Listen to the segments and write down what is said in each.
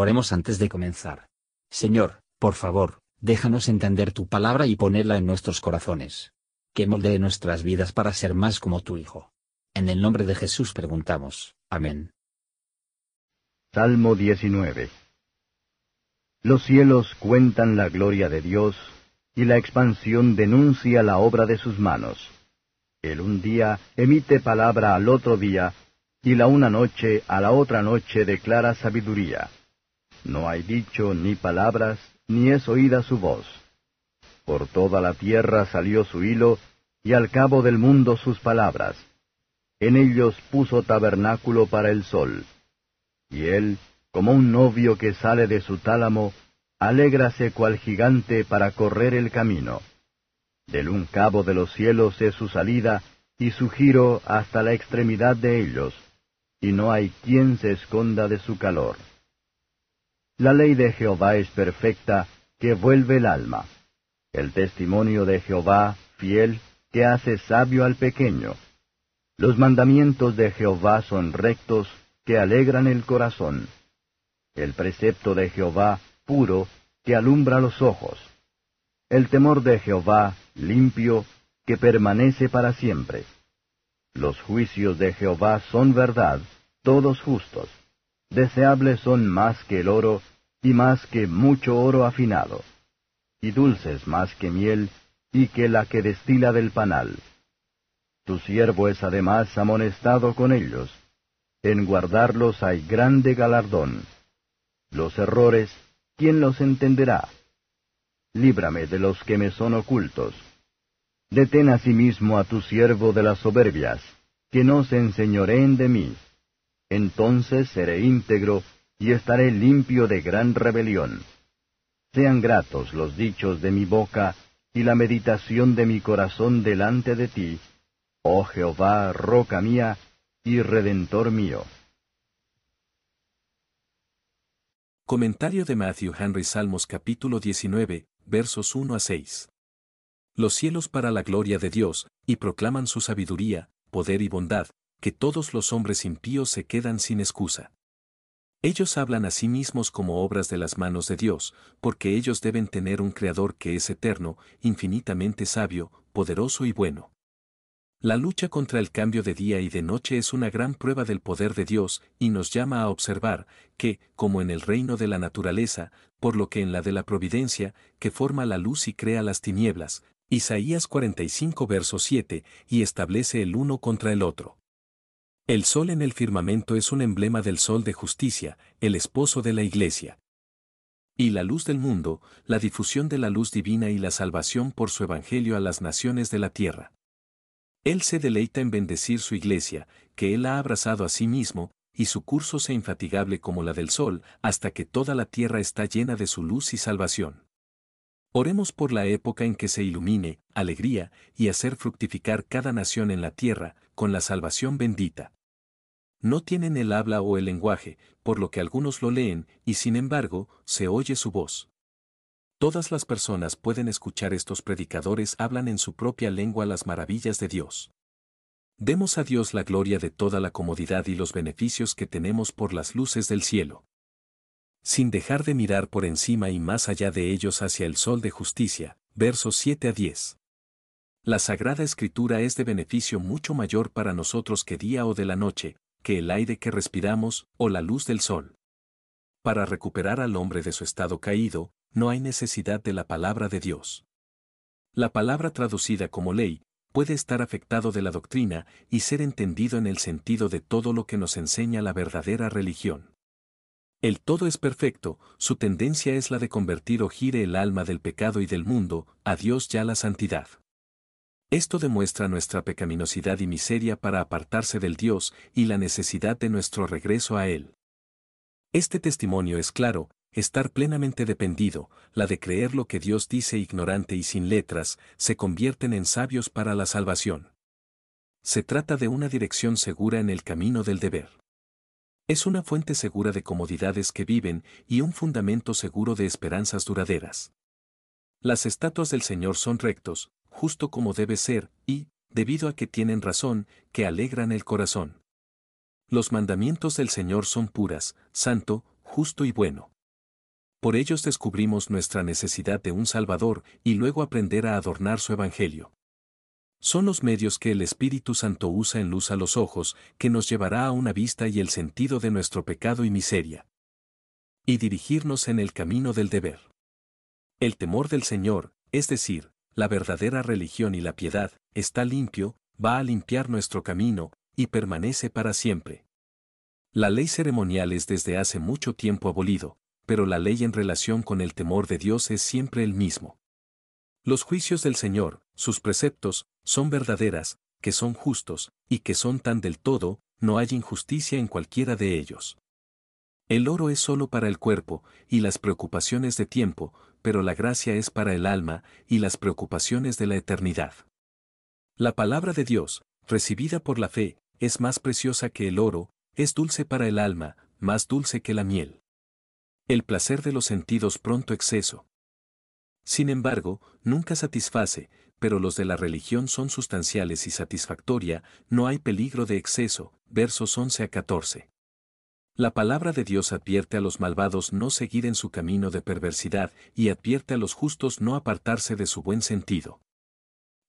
Oremos antes de comenzar. Señor, por favor, déjanos entender tu palabra y ponerla en nuestros corazones. Que moldee nuestras vidas para ser más como tu Hijo. En el nombre de Jesús preguntamos. Amén. Salmo 19 Los cielos cuentan la gloria de Dios, y la expansión denuncia la obra de sus manos. El un día emite palabra al otro día, y la una noche a la otra noche declara sabiduría. No hay dicho ni palabras, ni es oída su voz. Por toda la tierra salió su hilo, y al cabo del mundo sus palabras. En ellos puso tabernáculo para el sol. Y él, como un novio que sale de su tálamo, alégrase cual gigante para correr el camino. Del un cabo de los cielos es su salida, y su giro hasta la extremidad de ellos, y no hay quien se esconda de su calor. La ley de Jehová es perfecta, que vuelve el alma. El testimonio de Jehová, fiel, que hace sabio al pequeño. Los mandamientos de Jehová son rectos, que alegran el corazón. El precepto de Jehová, puro, que alumbra los ojos. El temor de Jehová, limpio, que permanece para siempre. Los juicios de Jehová son verdad, todos justos. Deseables son más que el oro, y más que mucho oro afinado. Y dulces más que miel, y que la que destila del panal. Tu siervo es además amonestado con ellos. En guardarlos hay grande galardón. Los errores, ¿quién los entenderá? Líbrame de los que me son ocultos. Detén asimismo a tu siervo de las soberbias, que no se enseñoreen de mí. Entonces seré íntegro y estaré limpio de gran rebelión. Sean gratos los dichos de mi boca y la meditación de mi corazón delante de ti, oh Jehová, roca mía y redentor mío. Comentario de Matthew Henry Salmos capítulo 19, versos 1 a 6 los cielos para la gloria de Dios, y proclaman su sabiduría, poder y bondad, que todos los hombres impíos se quedan sin excusa. Ellos hablan a sí mismos como obras de las manos de Dios, porque ellos deben tener un Creador que es eterno, infinitamente sabio, poderoso y bueno. La lucha contra el cambio de día y de noche es una gran prueba del poder de Dios y nos llama a observar que, como en el reino de la naturaleza, por lo que en la de la providencia, que forma la luz y crea las tinieblas, Isaías 45 verso 7, y establece el uno contra el otro. El sol en el firmamento es un emblema del sol de justicia, el esposo de la iglesia. Y la luz del mundo, la difusión de la luz divina y la salvación por su evangelio a las naciones de la tierra. Él se deleita en bendecir su iglesia, que él ha abrazado a sí mismo, y su curso sea infatigable como la del sol, hasta que toda la tierra está llena de su luz y salvación. Oremos por la época en que se ilumine, alegría, y hacer fructificar cada nación en la tierra, con la salvación bendita. No tienen el habla o el lenguaje, por lo que algunos lo leen, y sin embargo, se oye su voz. Todas las personas pueden escuchar estos predicadores hablan en su propia lengua las maravillas de Dios. Demos a Dios la gloria de toda la comodidad y los beneficios que tenemos por las luces del cielo sin dejar de mirar por encima y más allá de ellos hacia el sol de justicia, versos 7 a 10. La Sagrada Escritura es de beneficio mucho mayor para nosotros que día o de la noche, que el aire que respiramos o la luz del sol. Para recuperar al hombre de su estado caído, no hay necesidad de la palabra de Dios. La palabra traducida como ley, puede estar afectado de la doctrina y ser entendido en el sentido de todo lo que nos enseña la verdadera religión. El todo es perfecto, su tendencia es la de convertir o gire el alma del pecado y del mundo, a Dios ya la santidad. Esto demuestra nuestra pecaminosidad y miseria para apartarse del Dios y la necesidad de nuestro regreso a Él. Este testimonio es claro, estar plenamente dependido, la de creer lo que Dios dice ignorante y sin letras, se convierten en sabios para la salvación. Se trata de una dirección segura en el camino del deber. Es una fuente segura de comodidades que viven y un fundamento seguro de esperanzas duraderas. Las estatuas del Señor son rectos, justo como debe ser, y, debido a que tienen razón, que alegran el corazón. Los mandamientos del Señor son puras, santo, justo y bueno. Por ellos descubrimos nuestra necesidad de un Salvador y luego aprender a adornar su Evangelio. Son los medios que el Espíritu Santo usa en luz a los ojos, que nos llevará a una vista y el sentido de nuestro pecado y miseria. Y dirigirnos en el camino del deber. El temor del Señor, es decir, la verdadera religión y la piedad, está limpio, va a limpiar nuestro camino, y permanece para siempre. La ley ceremonial es desde hace mucho tiempo abolido, pero la ley en relación con el temor de Dios es siempre el mismo. Los juicios del Señor, sus preceptos, son verdaderas, que son justos, y que son tan del todo, no hay injusticia en cualquiera de ellos. El oro es solo para el cuerpo, y las preocupaciones de tiempo, pero la gracia es para el alma, y las preocupaciones de la eternidad. La palabra de Dios, recibida por la fe, es más preciosa que el oro, es dulce para el alma, más dulce que la miel. El placer de los sentidos pronto exceso, sin embargo, nunca satisface, pero los de la religión son sustanciales y satisfactoria, no hay peligro de exceso. Versos 11 a 14. La palabra de Dios advierte a los malvados no seguir en su camino de perversidad y advierte a los justos no apartarse de su buen sentido.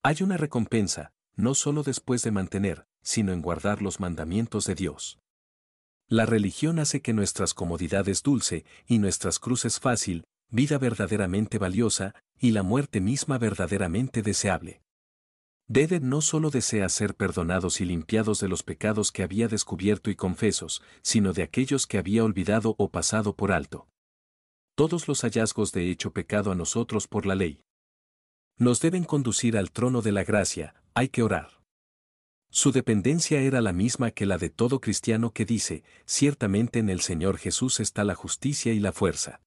Hay una recompensa, no solo después de mantener, sino en guardar los mandamientos de Dios. La religión hace que nuestras comodidades dulce y nuestras cruces fácil, vida verdaderamente valiosa, y la muerte misma verdaderamente deseable. Dede no solo desea ser perdonados y limpiados de los pecados que había descubierto y confesos, sino de aquellos que había olvidado o pasado por alto. Todos los hallazgos de hecho pecado a nosotros por la ley. Nos deben conducir al trono de la gracia, hay que orar. Su dependencia era la misma que la de todo cristiano que dice, ciertamente en el Señor Jesús está la justicia y la fuerza.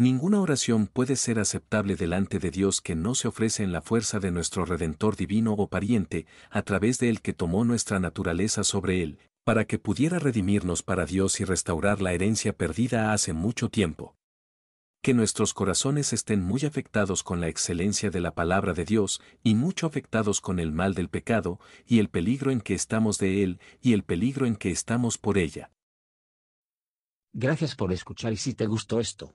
Ninguna oración puede ser aceptable delante de Dios que no se ofrece en la fuerza de nuestro Redentor divino o pariente, a través de él que tomó nuestra naturaleza sobre él, para que pudiera redimirnos para Dios y restaurar la herencia perdida hace mucho tiempo. Que nuestros corazones estén muy afectados con la excelencia de la palabra de Dios y mucho afectados con el mal del pecado y el peligro en que estamos de él y el peligro en que estamos por ella. Gracias por escuchar y si te gustó esto